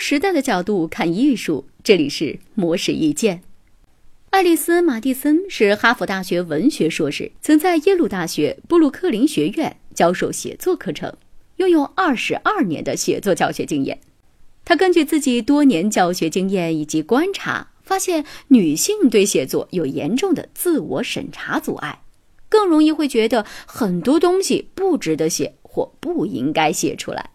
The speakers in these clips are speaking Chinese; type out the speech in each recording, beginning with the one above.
时代的角度看艺术，这里是魔石意见。爱丽丝·马蒂森是哈佛大学文学硕士，曾在耶鲁大学布鲁克林学院教授写作课程，拥有二十二年的写作教学经验。他根据自己多年教学经验以及观察，发现女性对写作有严重的自我审查阻碍，更容易会觉得很多东西不值得写或不应该写出来。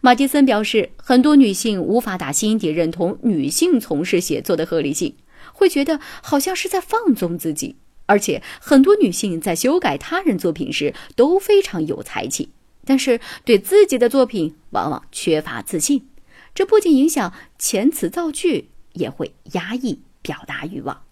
马蒂森表示，很多女性无法打心底认同女性从事写作的合理性，会觉得好像是在放纵自己。而且，很多女性在修改他人作品时都非常有才气，但是对自己的作品往往缺乏自信。这不仅影响遣词造句，也会压抑表达欲望。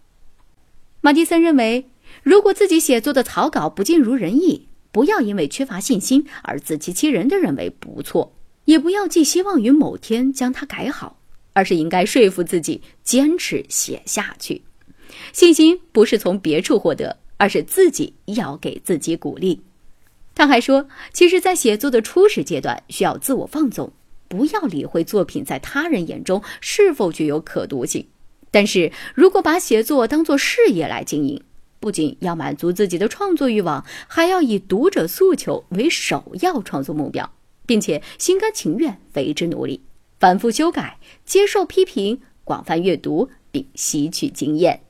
马蒂森认为，如果自己写作的草稿不尽如人意，不要因为缺乏信心而自欺欺人的认为不错。也不要寄希望于某天将它改好，而是应该说服自己坚持写下去。信心不是从别处获得，而是自己要给自己鼓励。他还说，其实，在写作的初始阶段，需要自我放纵，不要理会作品在他人眼中是否具有可读性。但是如果把写作当作事业来经营，不仅要满足自己的创作欲望，还要以读者诉求为首要创作目标。并且心甘情愿为之努力，反复修改，接受批评，广泛阅读，并吸取经验。